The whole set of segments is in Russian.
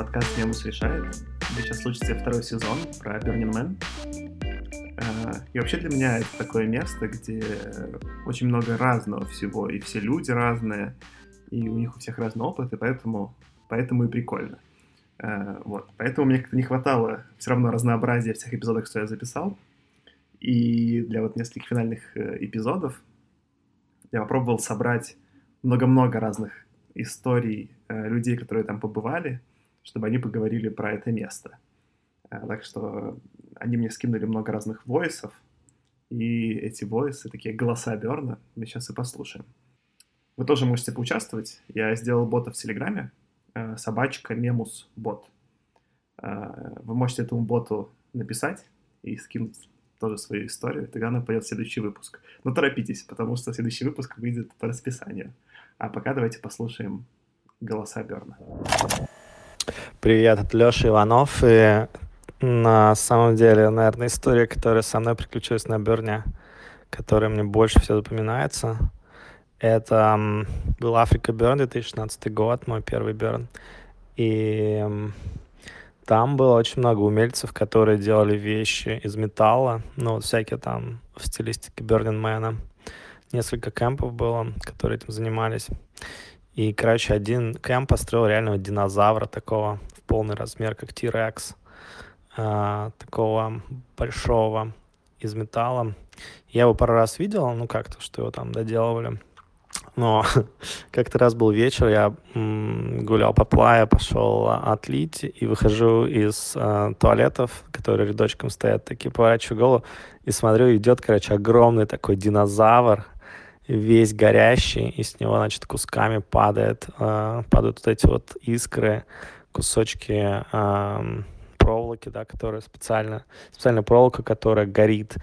Подкаст «Немус решает». Сейчас случится второй сезон про Burning Man. Э, и вообще для меня это такое место, где очень много разного всего, и все люди разные, и у них у всех разный опыт, и поэтому, поэтому и прикольно. Э, вот. Поэтому мне как-то не хватало все равно разнообразия всех эпизодов, что я записал. И для вот нескольких финальных э, эпизодов я попробовал собрать много-много разных историй людей, которые там побывали, чтобы они поговорили про это место. Э, так что они мне скинули много разных войсов, и эти войсы, такие голоса Берна, мы сейчас и послушаем. Вы тоже можете поучаствовать. Я сделал бота в Телеграме, э, собачка мемус бот. Вы можете этому боту написать и скинуть тоже свою историю, тогда она пойдет в следующий выпуск. Но торопитесь, потому что следующий выпуск выйдет по расписанию. А пока давайте послушаем голоса Берна. Привет, это Леша Иванов. И на самом деле, наверное, история, которая со мной приключилась на Берне, которая мне больше всего запоминается, это был Африка Берн 2016 год, мой первый Берн. И там было очень много умельцев, которые делали вещи из металла, ну, вот всякие там в стилистике Бернинмена несколько кемпов было, которые этим занимались. И, короче, один кемп построил реального динозавра такого в полный размер, как T-Rex, э, такого большого из металла. Я его пару раз видел, ну как-то, что его там доделывали. Но как-то раз был вечер, я м, гулял по плае, пошел отлить, и выхожу из э, туалетов, которые рядочком стоят, такие поворачиваю голову, и смотрю, идет, короче, огромный такой динозавр, весь горящий, и с него, значит, кусками падает, э, падают вот эти вот искры, кусочки э, проволоки, да, которая специально, специальная проволока, которая горит,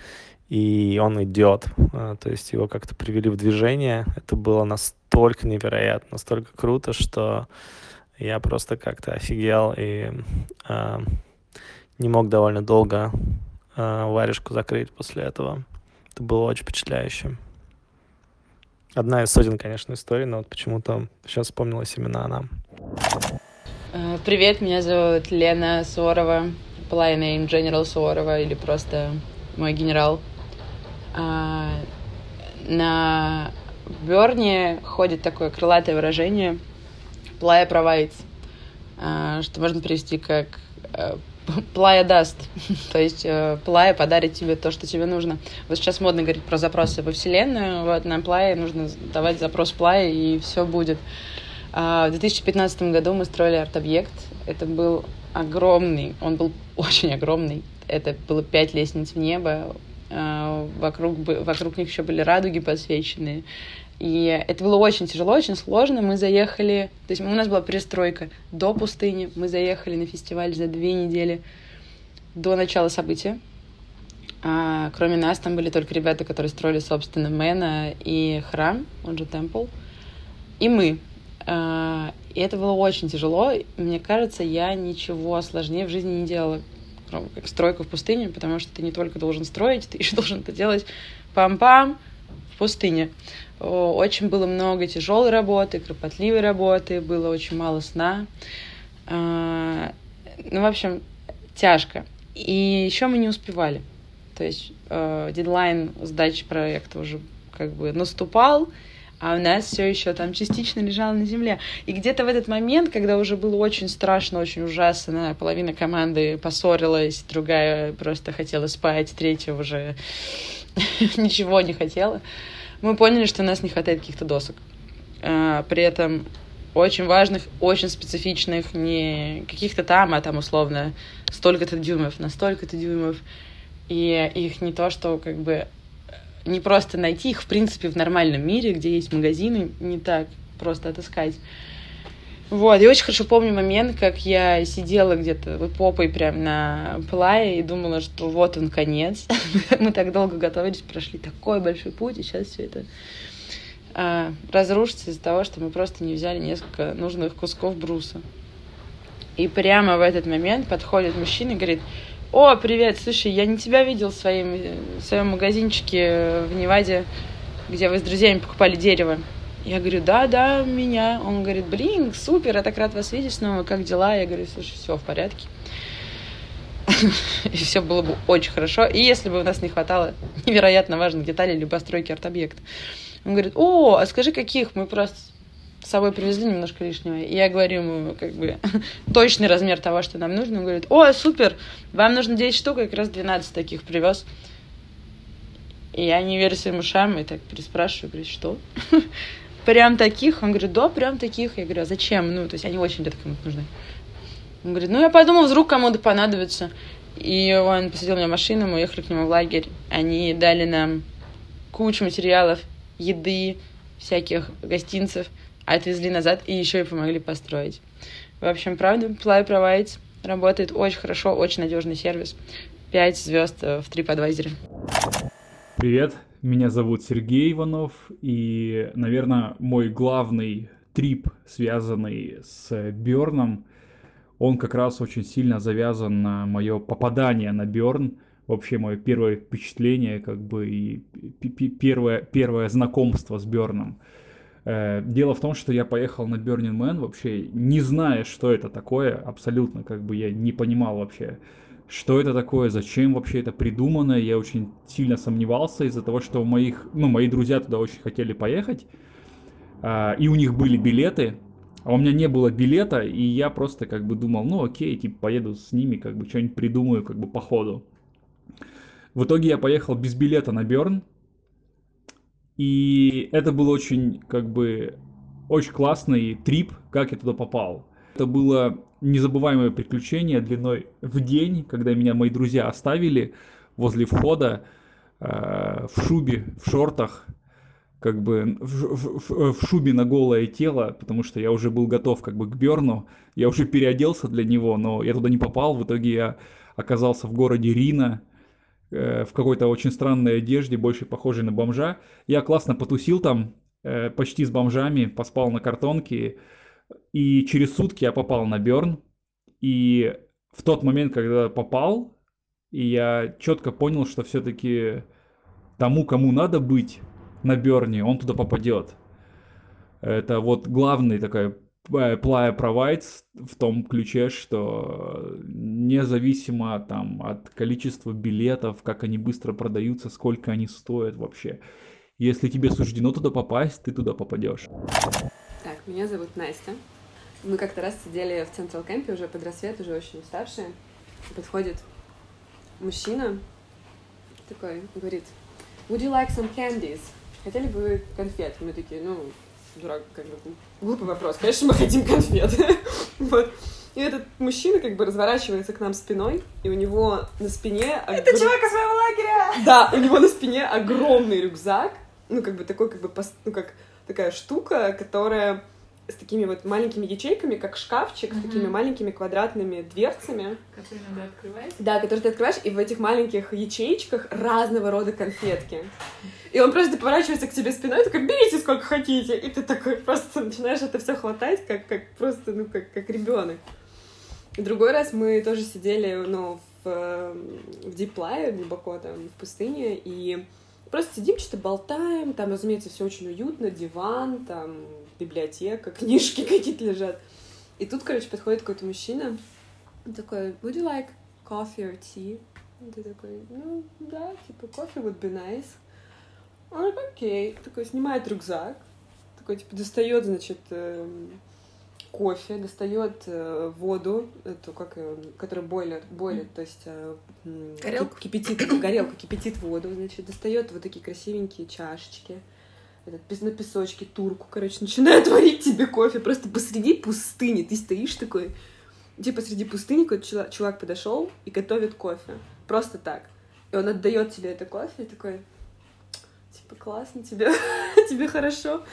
и он идет. Э, то есть его как-то привели в движение. Это было настолько невероятно, настолько круто, что я просто как-то офигел и э, не мог довольно долго э, варежку закрыть после этого. Это было очень впечатляюще. Одна из сотен, конечно, историй, но вот почему-то сейчас вспомнилась именно она. Э, привет, меня зовут Лена Суворова, Fly name General Суворова или просто мой генерал. А, на Берне ходит такое крылатое выражение «playa provides», а, что можно перевести как э, Плая даст, то есть э, подарит тебе то, что тебе нужно. Вот сейчас модно говорить про запросы во Вселенную, вот на Плае нужно давать запрос Плая, и все будет. А, в 2015 году мы строили арт-объект, это был огромный, он был очень огромный, это было пять лестниц в небо, а, вокруг, вокруг них еще были радуги подсвеченные, и это было очень тяжело, очень сложно. Мы заехали, то есть у нас была перестройка до пустыни. Мы заехали на фестиваль за две недели до начала события. А, кроме нас, там были только ребята, которые строили, собственно, Мэна и храм, он же Темпл, и мы. А, и это было очень тяжело. Мне кажется, я ничего сложнее в жизни не делала, кроме как стройку в пустыне, потому что ты не только должен строить, ты еще должен это делать пам-пам в пустыне. Очень было много тяжелой работы, кропотливой работы, было очень мало сна. А, ну, в общем, тяжко. И еще мы не успевали. То есть э, дедлайн сдачи проекта уже как бы наступал, а у нас все еще там частично лежало на земле. И где-то в этот момент, когда уже было очень страшно, очень ужасно, половина команды поссорилась, другая просто хотела спать, третья уже ничего не хотела, мы поняли, что у нас не хватает каких-то досок. А, при этом очень важных, очень специфичных, не каких-то там, а там условно столько-то дюймов, на столько-то дюймов. И их не то, что как бы не просто найти их, в принципе, в нормальном мире, где есть магазины, не так просто отыскать. Вот, я очень хорошо помню момент, как я сидела где-то вот попой прям на плае и думала, что вот он конец. Мы так долго готовились, прошли такой большой путь, и сейчас все это а, разрушится из-за того, что мы просто не взяли несколько нужных кусков бруса. И прямо в этот момент подходит мужчина и говорит, о, привет, слушай, я не тебя видел в своем, в своем магазинчике в Неваде, где вы с друзьями покупали дерево. Я говорю, да, да, меня. Он говорит, блин, супер, я так рад вас видеть снова, как дела? Я говорю, слушай, все в порядке. И все было бы очень хорошо. И если бы у нас не хватало невероятно важных деталей для постройки арт-объекта. Он говорит, о, а скажи, каких? Мы просто с собой привезли немножко лишнего. И я говорю ему, как бы, точный размер того, что нам нужно. Он говорит, о, супер, вам нужно 10 штук, я как раз 12 таких привез. И я не верю своим ушам, и так переспрашиваю, говорю, что? Прям таких? Он говорит, да, прям таких. Я говорю, а зачем? Ну, то есть они очень где-то кому-то нужны. Он говорит, ну, я подумал, вдруг кому-то понадобится. И он посадил меня в машину, мы уехали к нему в лагерь. Они дали нам кучу материалов, еды, всяких гостинцев, отвезли назад и еще и помогли построить. В общем, правда, Fly Provides работает очень хорошо, очень надежный сервис. Пять звезд в TripAdvisor. Привет, меня зовут Сергей Иванов, и, наверное, мой главный трип, связанный с Бёрном, он как раз очень сильно завязан на мое попадание на Бёрн, вообще мое первое впечатление, как бы, и первое, первое знакомство с Бёрном. Э, дело в том, что я поехал на Burning Man вообще не зная, что это такое, абсолютно, как бы я не понимал вообще, что это такое, зачем вообще это придумано. Я очень сильно сомневался из-за того, что моих, ну, мои друзья туда очень хотели поехать, а, и у них были билеты, а у меня не было билета, и я просто как бы думал, ну окей, типа поеду с ними, как бы что-нибудь придумаю как бы по ходу. В итоге я поехал без билета на Берн, и это был очень как бы очень классный трип, как я туда попал. Это было незабываемое приключение длиной в день, когда меня мои друзья оставили возле входа э, в шубе, в шортах, как бы в, в, в шубе на голое тело, потому что я уже был готов как бы к Берну, я уже переоделся для него, но я туда не попал, в итоге я оказался в городе Рина, э, в какой-то очень странной одежде, больше похожей на бомжа. Я классно потусил там, э, почти с бомжами, поспал на картонке, и через сутки я попал на Берн. И в тот момент, когда попал, и я четко понял, что все-таки тому, кому надо быть на Берне, он туда попадет. Это вот главный такой Playa Provides в том ключе, что независимо там от количества билетов, как они быстро продаются, сколько они стоят вообще, если тебе суждено туда попасть, ты туда попадешь. Меня зовут Настя. Мы как-то раз сидели в Централ Кемпе уже под рассвет, уже очень уставшие. Подходит мужчина, такой, говорит, would you like some candies? Хотели бы вы конфет? Мы такие, ну, дурак, как бы, глупый вопрос. Конечно, мы хотим конфет. вот. И этот мужчина как бы разворачивается к нам спиной, и у него на спине... Это огр... чувак из своего лагеря! Да, у него на спине огромный рюкзак, ну, как бы такой, как бы, ну, как такая штука, которая с такими вот маленькими ячейками, как шкафчик, mm-hmm. с такими маленькими квадратными дверцами. Которые надо открывать? Да, которые ты открываешь, и в этих маленьких ячеечках разного рода конфетки. И он просто поворачивается к тебе спиной, такой, берите сколько хотите. И ты такой просто начинаешь это все хватать, как, как просто, ну, как, как ребенок. И другой раз мы тоже сидели, ну, в, в диплае глубоко там, в пустыне, и Просто сидим, что-то болтаем, там, разумеется, все очень уютно, диван, там, библиотека, книжки какие-то лежат. И тут, короче, подходит какой-то мужчина, такой, would you like coffee or tea? И ты такой, ну, да, типа, coffee would be nice. Он такой, окей. Такой, снимает рюкзак, такой, типа, достает, значит, эм, кофе, достает э, воду, эту, как ее, которая бойлер, бойлит, то есть э, горелка? кипятит, горелка кипятит воду, значит, достает вот такие красивенькие чашечки, этот, на песочке турку, короче, начинает варить тебе кофе просто посреди пустыни, ты стоишь такой, типа посреди пустыни какой-то чувак подошел и готовит кофе, просто так, и он отдает тебе это кофе и такой, типа, классно, тебе, тебе хорошо.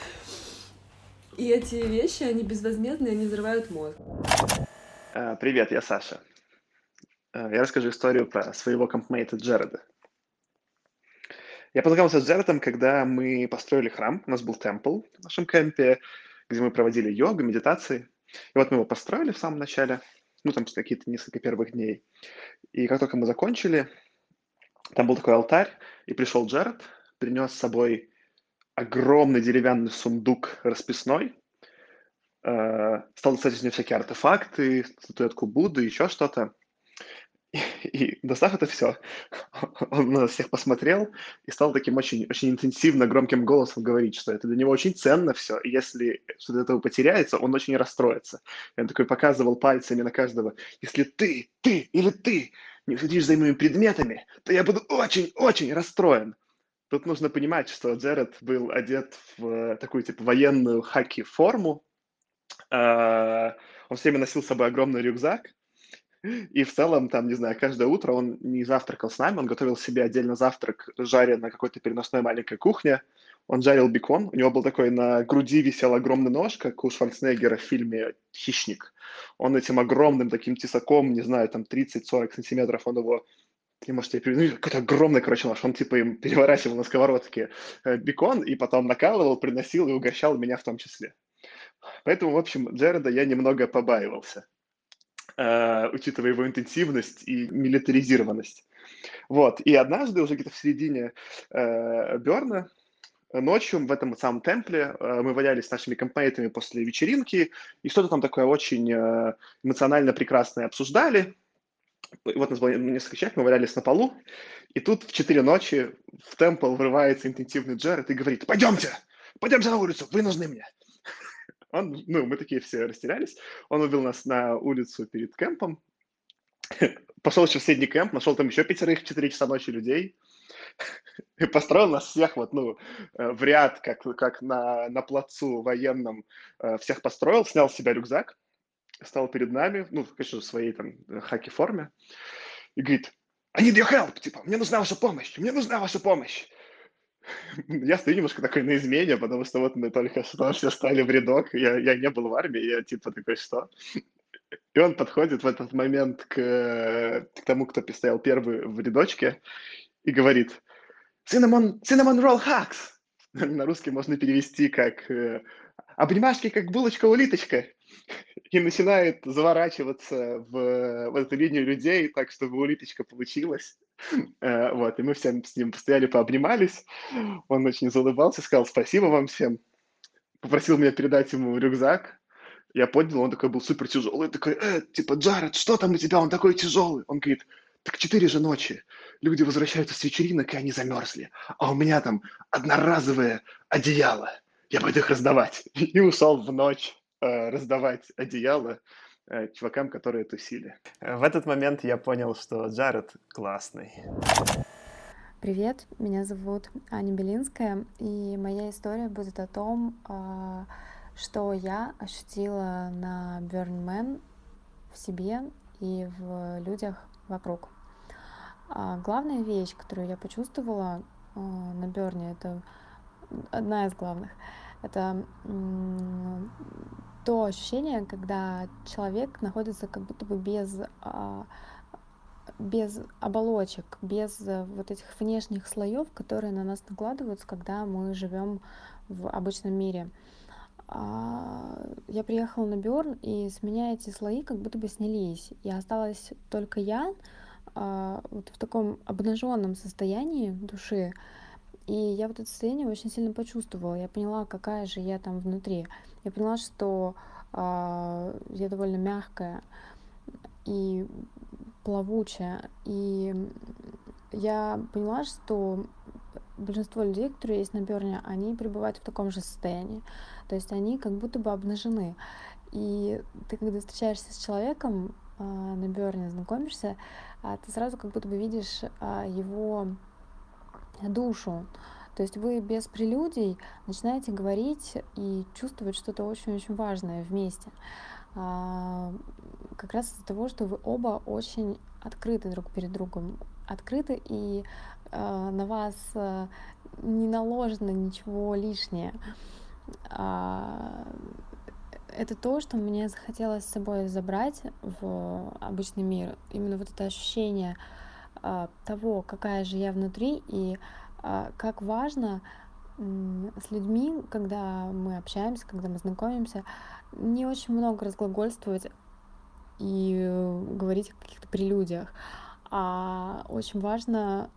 И эти вещи, они безвозмездные, они взрывают мозг. Э, привет, я Саша. Э, я расскажу историю про своего компмейта Джареда. Я познакомился с Джаредом, когда мы построили храм. У нас был темпл в нашем кемпе, где мы проводили йогу, медитации. И вот мы его построили в самом начале, ну, там какие-то несколько первых дней. И как только мы закончили, там был такой алтарь, и пришел Джаред, принес с собой огромный деревянный сундук расписной, э, стал достаточно всякие артефакты, статуэтку Будды, еще что-то. И достав это все, он на всех посмотрел и стал таким очень, очень интенсивно, громким голосом говорить, что это для него очень ценно все, и если что-то этого потеряется, он очень расстроится. И он такой показывал пальцами на каждого, если ты, ты или ты не следишь за моими предметами, то я буду очень-очень расстроен. Тут нужно понимать, что Джеред был одет в такую типа военную хаки-форму, а, он все время носил с собой огромный рюкзак, и в целом, там, не знаю, каждое утро он не завтракал с нами, он готовил себе отдельно завтрак, жаря на какой-то переносной маленькой кухне. Он жарил бекон, у него был такой, на груди висел огромный нож, как у Шварценеггера в фильме «Хищник». Он этим огромным таким тесаком, не знаю, там 30-40 сантиметров, он его не можете ну, какой-то огромный, короче, нож. Он типа им переворачивал на сковородке э, бекон и потом накалывал, приносил и угощал меня в том числе. Поэтому, в общем, Джереда я немного побаивался. Э, учитывая его интенсивность и милитаризированность. Вот. И однажды, уже где-то в середине э, Берна, ночью в этом самом темпле э, мы валялись с нашими компаньонами после вечеринки и что-то там такое очень э, эмоционально прекрасное обсуждали. Вот нас было несколько человек, мы валялись на полу, и тут в 4 ночи в темпл врывается интенсивный Джеред и говорит, пойдемте, пойдемте на улицу, вы нужны мне. Он, ну, мы такие все растерялись. Он увел нас на улицу перед кемпом, пошел еще в средний кемп, нашел там еще пятерых в 4 часа ночи людей, и построил нас всех вот, ну, э, в ряд, как, как на, на плацу военном, э, всех построил, снял с себя рюкзак, стал перед нами, ну, конечно, в своей там хаки-форме, и говорит, I need your help, типа, мне нужна ваша помощь, мне нужна ваша помощь. Я стою немножко такой на измене, потому что вот мы только что все стали в рядок, я, я не был в армии, я типа такой, что? И он подходит в этот момент к, к тому, кто стоял первый в рядочке, и говорит, cinnamon, cinnamon roll hacks. На русский можно перевести как э, обнимашки, как булочка-улиточка и начинает заворачиваться в, в эту линию людей так, чтобы улиточка получилась. Э, вот, и мы всем с ним постояли, пообнимались. Он очень заулыбался, сказал спасибо вам всем. Попросил меня передать ему рюкзак. Я поднял, он такой был супер тяжелый. Такой, э, типа, Джаред, что там у тебя? Он такой тяжелый. Он говорит, так четыре же ночи. Люди возвращаются с вечеринок, и они замерзли. А у меня там одноразовое одеяло. Я буду их раздавать. И ушел в ночь раздавать одеяло э, чувакам, которые тусили. В этот момент я понял, что Джаред классный. Привет, меня зовут Аня Белинская, и моя история будет о том, а, что я ощутила на Burn Man в себе и в людях вокруг. А, главная вещь, которую я почувствовала на Берне, это одна из главных, это то ощущение, когда человек находится как будто бы без а, без оболочек, без вот этих внешних слоев, которые на нас накладываются, когда мы живем в обычном мире. А, я приехала на Бёрн, и с меня эти слои как будто бы снялись. И осталась только я а, вот в таком обнаженном состоянии души. И я вот это состояние очень сильно почувствовала. Я поняла, какая же я там внутри. Я поняла, что э, я довольно мягкая и плавучая. И я поняла, что большинство людей, которые есть на Берне, они пребывают в таком же состоянии. То есть они как будто бы обнажены. И ты, когда встречаешься с человеком э, на Берне, знакомишься, э, ты сразу как будто бы видишь э, его душу. То есть вы без прелюдий начинаете говорить и чувствовать что-то очень-очень важное вместе. А, как раз из-за того, что вы оба очень открыты друг перед другом. Открыты и а, на вас а, не наложено ничего лишнее. Это то, что мне захотелось с собой забрать в обычный мир. Именно вот это ощущение того, какая же я внутри и а, как важно с людьми, когда мы общаемся, когда мы знакомимся, не очень много разглагольствовать и говорить о каких-то прелюдиях. А очень важно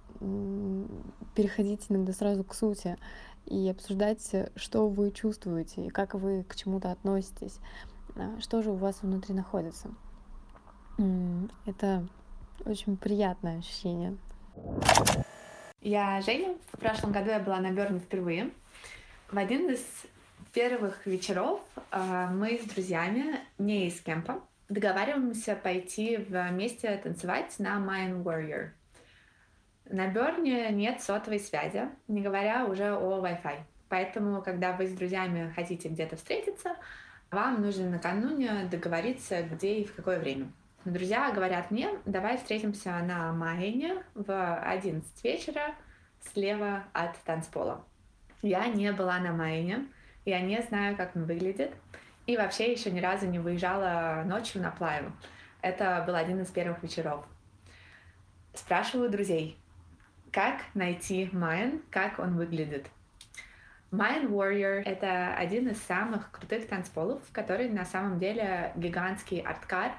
переходить иногда сразу к сути и обсуждать, что вы чувствуете и как вы к чему-то относитесь, а, что же у вас внутри находится. Это очень приятное ощущение. Я Женя. В прошлом году я была на Берне впервые. В один из первых вечеров а, мы с друзьями, не из кемпа, договариваемся пойти вместе танцевать на Mayan Warrior. На Берне нет сотовой связи, не говоря уже о Wi-Fi. Поэтому, когда вы с друзьями хотите где-то встретиться, вам нужно накануне договориться, где и в какое время. Друзья говорят мне, давай встретимся на Майне в 11 вечера слева от танцпола. Я не была на Майне, я не знаю, как он выглядит, и вообще еще ни разу не выезжала ночью на плаву. Это был один из первых вечеров. Спрашиваю друзей, как найти Майен, как он выглядит. Mind Warrior — это один из самых крутых танцполов, который на самом деле гигантский арткар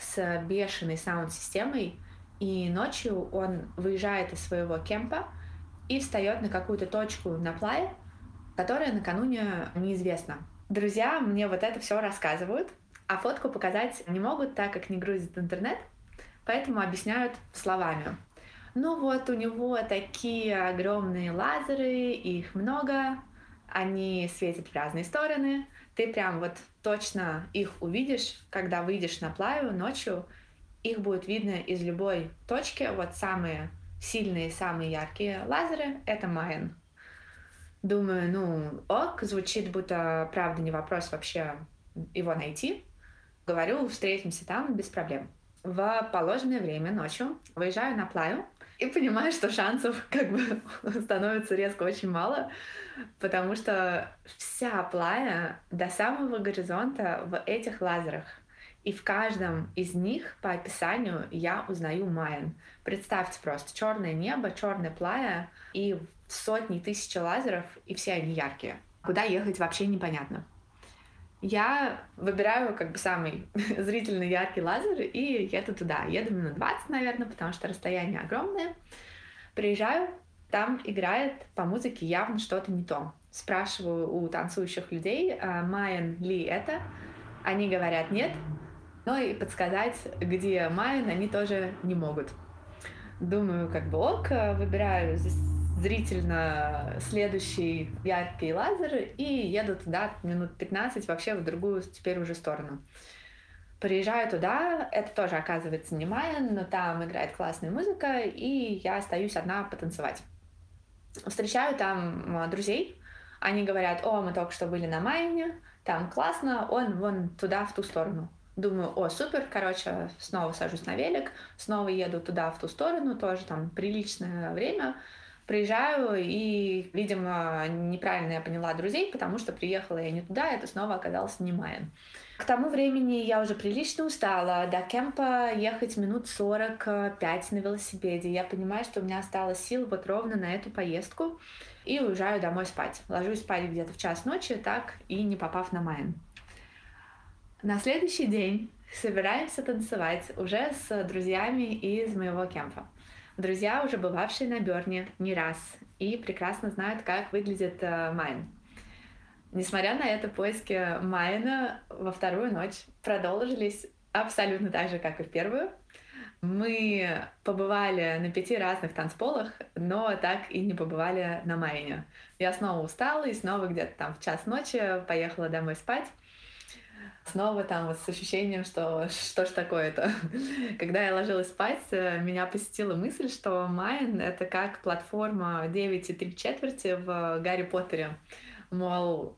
с бешеной саунд-системой, и ночью он выезжает из своего кемпа и встает на какую-то точку на плае, которая накануне неизвестна. Друзья мне вот это все рассказывают, а фотку показать не могут, так как не грузит интернет, поэтому объясняют словами. Ну вот, у него такие огромные лазеры, их много, они светят в разные стороны. Ты прям вот точно их увидишь, когда выйдешь на плаву ночью. Их будет видно из любой точки. Вот самые сильные, самые яркие лазеры — это Майен. Думаю, ну, ок, звучит, будто правда не вопрос вообще его найти. Говорю, встретимся там без проблем. В положенное время ночью выезжаю на плаву, и понимаю, что шансов как бы становится резко очень мало, потому что вся плая до самого горизонта в этих лазерах. И в каждом из них по описанию я узнаю Майен. Представьте просто черное небо, черная плая и сотни тысяч лазеров, и все они яркие. Куда ехать вообще непонятно. Я выбираю как бы самый зрительный яркий лазер и еду туда. Еду минут 20, наверное, потому что расстояние огромное. Приезжаю, там играет по музыке явно что-то не то. Спрашиваю у танцующих людей, а Майен ли это? Они говорят нет. Ну и подсказать, где Майен, они тоже не могут. Думаю, как бы ок, выбираю зрительно следующий яркий лазер и еду туда минут 15 вообще в другую теперь уже сторону. Приезжаю туда, это тоже оказывается не Майен, но там играет классная музыка, и я остаюсь одна потанцевать. Встречаю там а, друзей, они говорят, о, мы только что были на Майне, там классно, он вон туда, в ту сторону. Думаю, о, супер, короче, снова сажусь на велик, снова еду туда, в ту сторону, тоже там приличное время, Приезжаю, и, видимо, неправильно я поняла друзей, потому что приехала я не туда, это снова оказалось не Майен. К тому времени я уже прилично устала. До кемпа ехать минут 45 на велосипеде. Я понимаю, что у меня осталось сил вот ровно на эту поездку. И уезжаю домой спать. Ложусь спать где-то в час ночи, так и не попав на Майен. На следующий день собираемся танцевать уже с друзьями из моего кемпа. Друзья, уже бывавшие на Burn е не раз, и прекрасно знают, как выглядит э, Mayan. Несмотря на это, поиски Mayan а во вторую ночь продолжились абсолютно так же, как и в первую. Мы побывали на пяти разных танцполах, но так и не побывали на Mayan е. Я снова устала и снова где-то там в час ночи поехала домой спать снова там вот с ощущением, что что ж такое-то. Когда я ложилась спать, э, меня посетила мысль, что Майн — это как платформа 9 и 3 четверти в Гарри Поттере. Мол,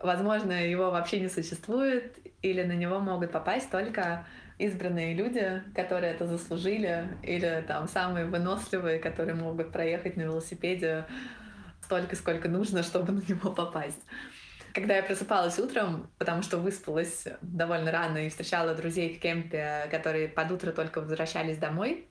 возможно, его вообще не существует, или на него могут попасть только избранные люди, которые это заслужили, или там самые выносливые, которые могут проехать на велосипеде столько, сколько нужно, чтобы на него попасть. Когда я просыпалась утром, потому что выспалась довольно рано и встречала друзей в кемпе, которые под утро только возвращались домой,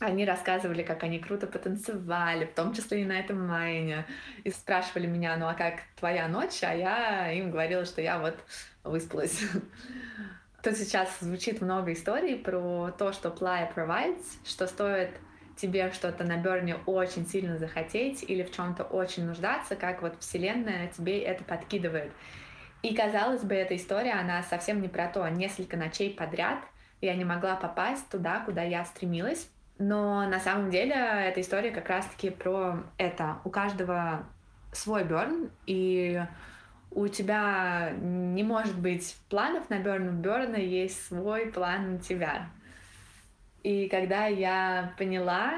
они рассказывали, как они круто потанцевали, в том числе и на этом майне. И спрашивали меня, ну а как твоя ночь? А я им говорила, что я вот выспалась. Тут сейчас звучит много историй про то, что Playa provides, что стоит тебе что-то на Берне очень сильно захотеть или в чем-то очень нуждаться, как вот Вселенная тебе это подкидывает. И, казалось бы, эта история, она совсем не про то. Несколько ночей подряд я не могла попасть туда, куда я стремилась. Но на самом деле эта история как раз-таки про это. У каждого свой Берн, и у тебя не может быть планов на Берн, у Берна есть свой план на тебя. И когда я поняла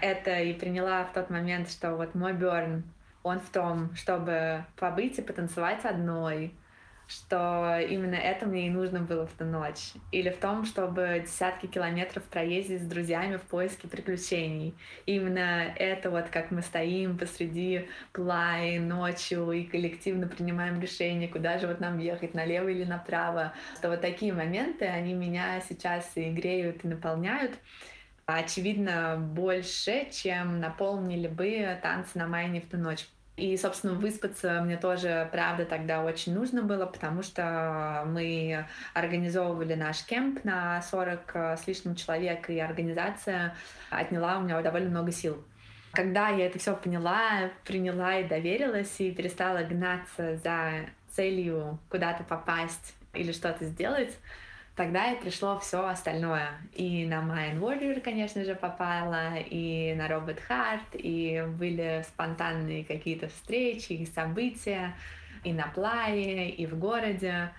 это и приняла в тот момент, что вот мой Берн, он в том, чтобы побыть и потанцевать одной, что именно это мне и нужно было в ту ночь. Или в том, чтобы десятки километров проездить с друзьями в поиске приключений. Именно это вот как мы стоим посреди плай ночью и коллективно принимаем решение, куда же вот нам ехать, налево или направо. Что вот такие моменты, они меня сейчас и греют, и наполняют очевидно, больше, чем наполнили бы танцы на майне в ту ночь. И, собственно, выспаться мне тоже, правда, тогда очень нужно было, потому что мы организовывали наш кемп на 40 с лишним человек, и организация отняла у меня довольно много сил. Когда я это все поняла, приняла и доверилась, и перестала гнаться за целью куда-то попасть или что-то сделать, Тогда и пришло все остальное. И на Mind Warrior, конечно же, попала, и на Робот Харт, и были спонтанные какие-то встречи и события, и на плае, и в городе.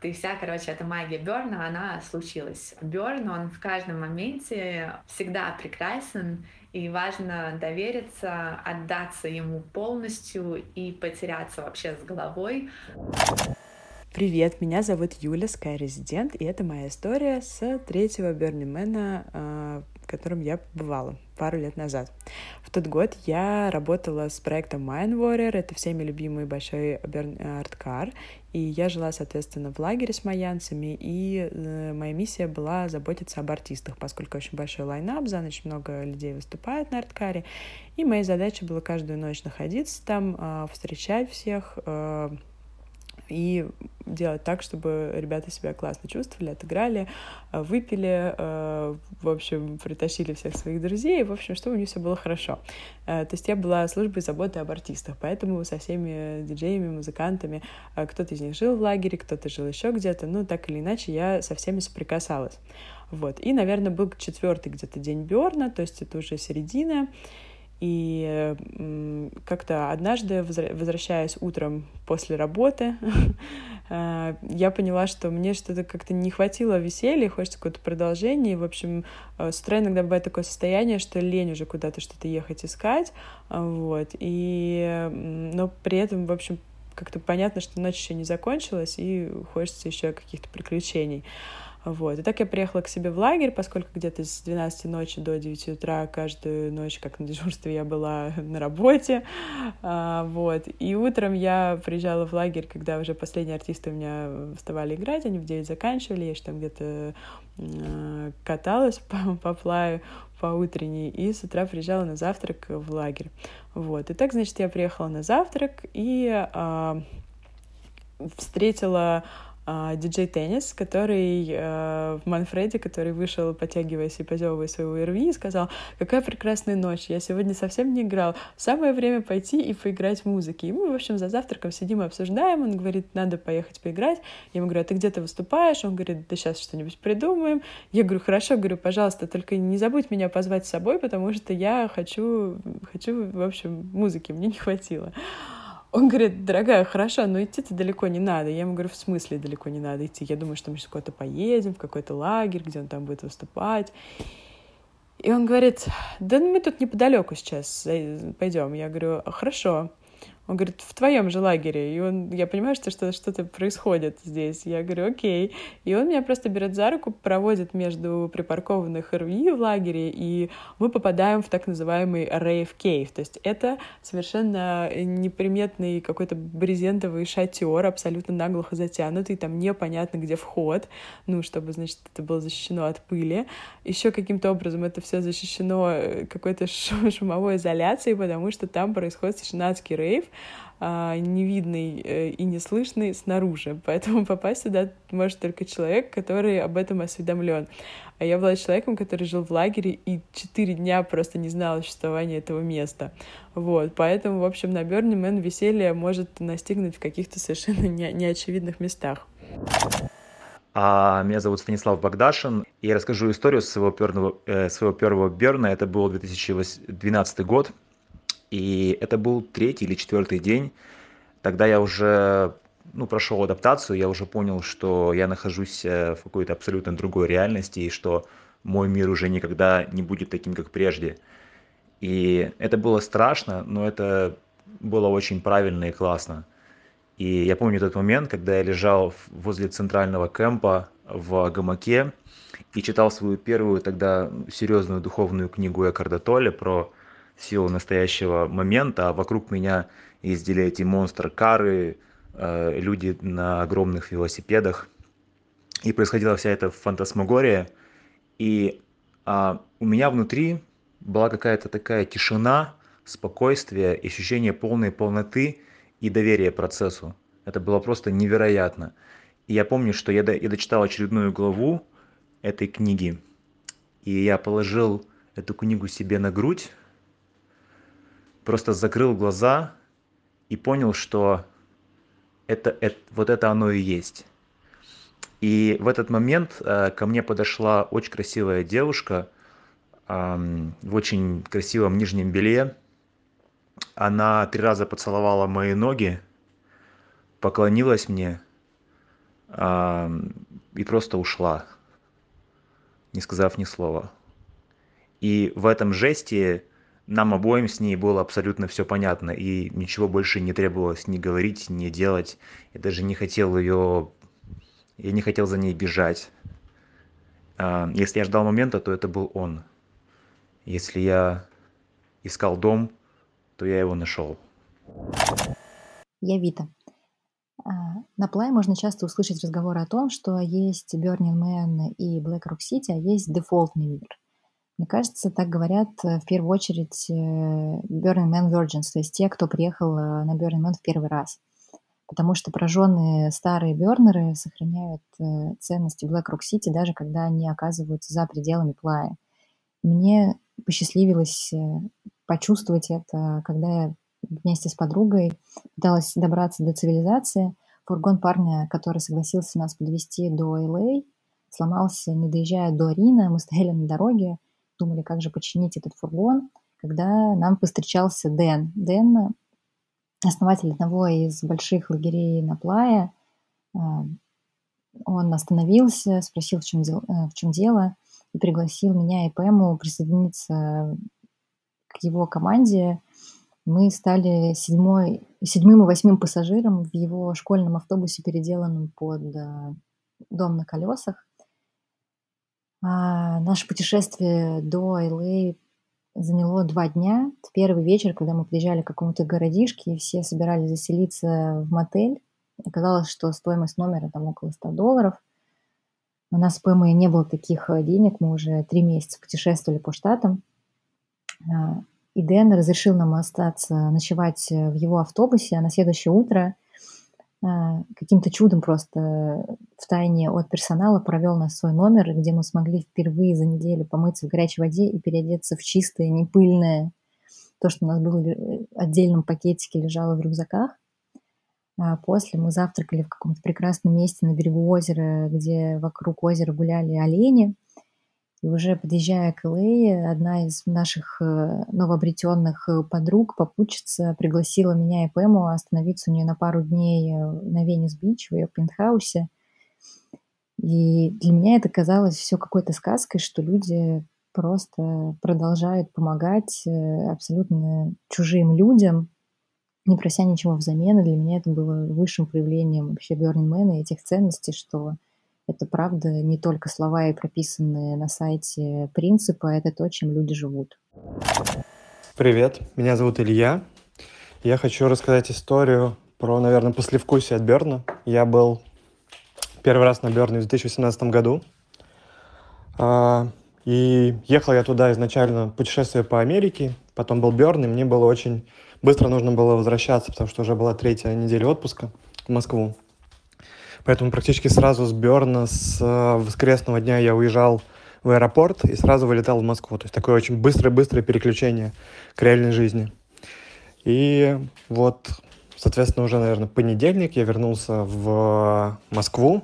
И вся, короче, эта магия Берна, она случилась. Берн, он в каждом моменте всегда прекрасен, и важно довериться, отдаться ему полностью и потеряться вообще с головой. Привет, меня зовут Юля, Sky Resident, и это моя история с третьего Бернимена, в котором я побывала пару лет назад. В тот год я работала с проектом Mind Warrior, это всеми любимый большой арткар, и я жила, соответственно, в лагере с майянцами, и э, моя миссия была заботиться об артистах, поскольку очень большой лайнап, за ночь много людей выступает на арткаре, и моей задачей было каждую ночь находиться там, э, встречать всех, э, и делать так, чтобы ребята себя классно чувствовали, отыграли, э, выпили, э, в общем, притащили всех своих друзей, в общем, чтобы у них все было хорошо. Э, то есть я была службой заботы об артистах, поэтому со всеми диджеями, музыкантами, кто-то из них жил в лагере, кто-то жил еще где-то, ну, так или иначе, я со всеми соприкасалась. Вот. И, наверное, был четвертый где-то день Берна, то есть это уже середина, и как-то однажды, возвращаясь утром после работы, э, я поняла, что мне что-то как-то не хватило веселья, хочется какое-то продолжение. В общем, э, с утра иногда бывает такое состояние, что лень уже куда-то что-то ехать искать. Э, вот. И, но при этом, в общем, как-то понятно, что ночь еще не закончилась, и хочется еще каких-то приключений. Вот. И так я приехала к себе в лагерь, поскольку где-то с 12 ночи до 9 утра каждую ночь, как на дежурстве, я была на работе. А, вот. И утром я приезжала в лагерь, когда уже последние артисты у меня вставали играть, они в 9 заканчивали, я еще там где-то э, каталась по, по плаю по утренней, и с утра приезжала на завтрак в лагерь. Вот. И так, значит, я приехала на завтрак и э, встретила а, диджей Теннис, который э, в Манфреде, который вышел, потягиваясь и позевывая своего РВИ, и сказал, какая прекрасная ночь, я сегодня совсем не играл, самое время пойти и поиграть в музыке. И мы, в общем, за завтраком сидим и обсуждаем, он говорит, надо поехать поиграть. Я ему говорю, а ты где-то выступаешь? Он говорит, да сейчас что-нибудь придумаем. Я говорю, хорошо, говорю, пожалуйста, только не забудь меня позвать с собой, потому что я хочу, хочу, в общем, музыки, мне не хватило. Он говорит, дорогая, хорошо, но идти-то далеко не надо. Я ему говорю, в смысле далеко не надо идти? Я думаю, что мы сейчас куда-то поедем, в какой-то лагерь, где он там будет выступать. И он говорит, да мы тут неподалеку сейчас пойдем. Я говорю, хорошо. Он говорит, в твоем же лагере. И он, я понимаю, что что-то, что-то происходит здесь. Я говорю, окей. И он меня просто берет за руку, проводит между припаркованных РВИ в лагере, и мы попадаем в так называемый Rave Cave. То есть это совершенно неприметный какой-то брезентовый шатер, абсолютно наглухо затянутый, там непонятно, где вход, ну, чтобы, значит, это было защищено от пыли. Еще каким-то образом это все защищено э, какой-то шумовой изоляцией, потому что там происходит совершенно адский рейв, невидный э, и неслышный снаружи. Поэтому попасть сюда может только человек, который об этом осведомлен. А я была человеком, который жил в лагере и четыре дня просто не знал о существовании этого места. Вот, поэтому, в общем, на Burning Man веселье может настигнуть в каких-то совершенно не неочевидных местах. А, меня зовут Станислав Богдашин. И я расскажу историю своего первого, э, своего первого Берна. Это был 2012 год. И это был третий или четвертый день. Тогда я уже ну, прошел адаптацию, я уже понял, что я нахожусь э, в какой-то абсолютно другой реальности, и что мой мир уже никогда не будет таким, как прежде. И это было страшно, но это было очень правильно и классно. И я помню тот момент, когда я лежал возле центрального кемпа в гамаке и читал свою первую тогда серьезную духовную книгу Экарда Толли про силу настоящего момента, а вокруг меня ездили эти монстр-кары, э, люди на огромных велосипедах. И происходила вся эта фантасмагория. И а, у меня внутри была какая-то такая тишина, спокойствие, ощущение полной полноты – и доверие процессу. Это было просто невероятно. И я помню, что я, до, я дочитал очередную главу этой книги, и я положил эту книгу себе на грудь, просто закрыл глаза и понял, что это, это, вот это оно и есть. И в этот момент э, ко мне подошла очень красивая девушка э, в очень красивом нижнем белье, она три раза поцеловала мои ноги поклонилась мне и просто ушла не сказав ни слова и в этом жесте нам обоим с ней было абсолютно все понятно и ничего больше не требовалось ни говорить ни делать я даже не хотел ее я не хотел за ней бежать если я ждал момента то это был он если я искал дом то я его нашел. Я Вита. А, на Play можно часто услышать разговоры о том, что есть Burning Man и Black Rock City, а есть дефолтный мир. Мне кажется, так говорят э, в первую очередь э, Burning Man Virgins, то есть те, кто приехал э, на Burning Man в первый раз. Потому что пораженные старые бернеры сохраняют ценности Black Rock City, даже когда они оказываются за пределами плая. Мне посчастливилось почувствовать это, когда я вместе с подругой пыталась добраться до цивилизации. Фургон парня, который согласился нас подвести до Л.А., сломался, не доезжая до Рина. Мы стояли на дороге, думали, как же починить этот фургон, когда нам повстречался Дэн. Дэн — основатель одного из больших лагерей на Плае. А, он остановился, спросил, в чем, дел, э, в чем дело, и пригласил меня и Пэму присоединиться к его команде. Мы стали седьмой, седьмым и восьмым пассажиром в его школьном автобусе, переделанном под э, дом на колесах. А наше путешествие до Л.А. заняло два дня. Первый вечер, когда мы приезжали к какому-то городишке, и все собирались заселиться в мотель, оказалось, что стоимость номера там около 100 долларов. У нас с Пэмой не было таких э, денег, мы уже три месяца путешествовали по штатам. А, и Дэн разрешил нам остаться ночевать э, в его автобусе, а на следующее утро каким-то чудом просто в тайне от персонала провел нас в свой номер, где мы смогли впервые за неделю помыться в горячей воде и переодеться в чистое, не пыльное, то, что у нас было в отдельном пакетике, лежало в рюкзаках. А после мы завтракали в каком-то прекрасном месте на берегу озера, где вокруг озера гуляли олени. И уже подъезжая к Л.А., одна из наших э, новообретенных э, подруг, попутчица, пригласила меня и Пэму остановиться у нее на пару дней э, на Венес-Бич, в ее пентхаусе. И для меня это казалось все какой-то сказкой, что люди просто продолжают помогать абсолютно чужим людям, не прося ничего взамен. И для меня это было высшим проявлением вообще Man и этих ценностей, что это правда не только слова и прописанные на сайте принципы, а это то, чем люди живут. Привет, меня зовут Илья. Я хочу рассказать историю про, наверное, послевкусие от Берна. Я был первый раз на Берне в 2018 году. А, и ехал я туда изначально путешествие по Америке. потом был Берн, и мне было очень быстро нужно было возвращаться, потому что уже была третья неделя отпуска в Москву. Поэтому практически сразу с Берна, с э, воскресного дня я уезжал в аэропорт и сразу вылетал в Москву. То есть такое очень быстрое-быстрое переключение к реальной жизни. И вот, соответственно, уже, наверное, понедельник я вернулся в Москву,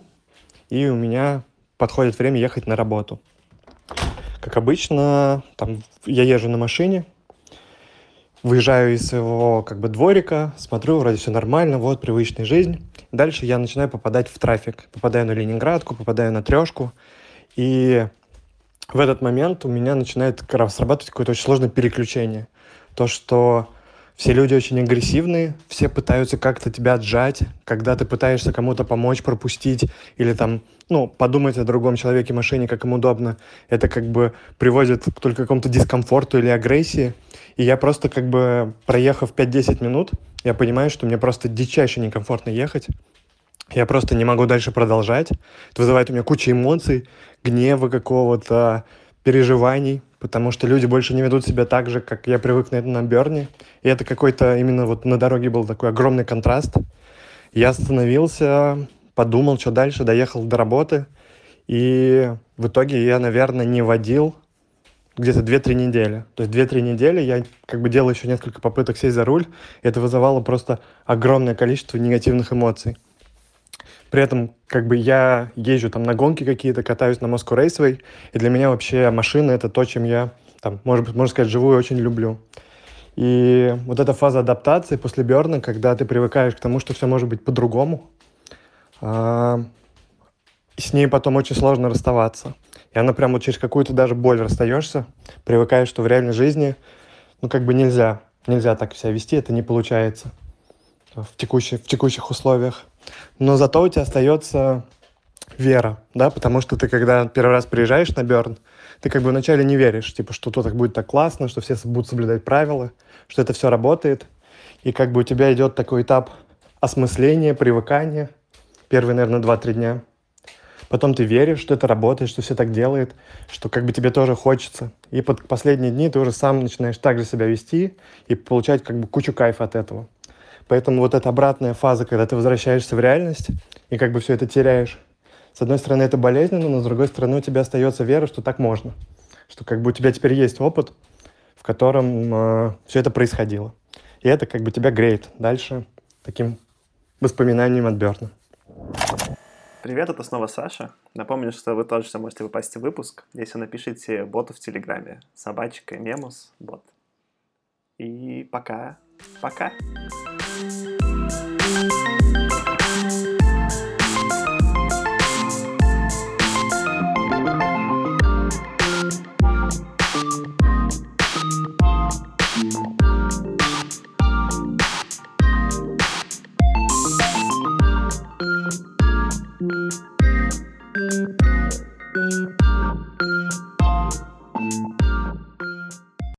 и у меня подходит время ехать на работу. Как обычно, там я езжу на машине, выезжаю из своего как бы дворика, смотрю, вроде все нормально, вот привычная жизнь. Дальше я начинаю попадать в трафик. Попадаю на Ленинградку, попадаю на трешку. И в этот момент у меня начинает срабатывать какое-то очень сложное переключение. То, что все люди очень агрессивные, все пытаются как-то тебя отжать, когда ты пытаешься кому-то помочь, пропустить или там, ну, подумать о другом человеке, машине, как им удобно. Это как бы приводит только к какому-то дискомфорту или агрессии. И я просто как бы, проехав 5-10 минут, я понимаю, что мне просто дичайше некомфортно ехать. Я просто не могу дальше продолжать. Это вызывает у меня кучу эмоций, гнева какого-то, переживаний потому что люди больше не ведут себя так же, как я привык на, на Берне. И это какой-то именно вот на дороге был такой огромный контраст. Я остановился, подумал, что дальше, доехал до работы. И в итоге я, наверное, не водил где-то 2-3 недели. То есть 2-3 недели я как бы делал еще несколько попыток сесть за руль. И это вызывало просто огромное количество негативных эмоций. При этом как бы я езжу там на гонки какие-то, катаюсь на Moscow Raceway, и для меня вообще машина — это то, чем я, там, может быть, можно сказать, живую очень люблю. И вот эта фаза адаптации после Берна, когда ты привыкаешь к тому, что все может быть по-другому, а, с ней потом очень сложно расставаться. И она прям вот через какую-то даже боль расстаешься, привыкаешь, что в реальной жизни, ну, как бы нельзя, нельзя так себя вести, это не получается в, текущих в текущих условиях но зато у тебя остается вера, да, потому что ты, когда первый раз приезжаешь на Берн, ты как бы вначале не веришь, типа, что то так будет так классно, что все будут соблюдать правила, что это все работает, и как бы у тебя идет такой этап осмысления, привыкания, первые, наверное, 2-3 дня. Потом ты веришь, что это работает, что все так делает, что как бы тебе тоже хочется. И под последние дни ты уже сам начинаешь так же себя вести и получать как бы кучу кайфа от этого. Поэтому вот эта обратная фаза, когда ты возвращаешься в реальность и как бы все это теряешь. С одной стороны, это болезненно, но с другой стороны, у тебя остается вера, что так можно. Что как бы у тебя теперь есть опыт, в котором э, все это происходило. И это как бы тебя греет дальше таким воспоминанием от Берна. Привет, это снова Саша. Напомню, что вы тоже можете выпасть в выпуск, если напишите боту в Телеграме. Собачка Мемус бот. И пока. Пока.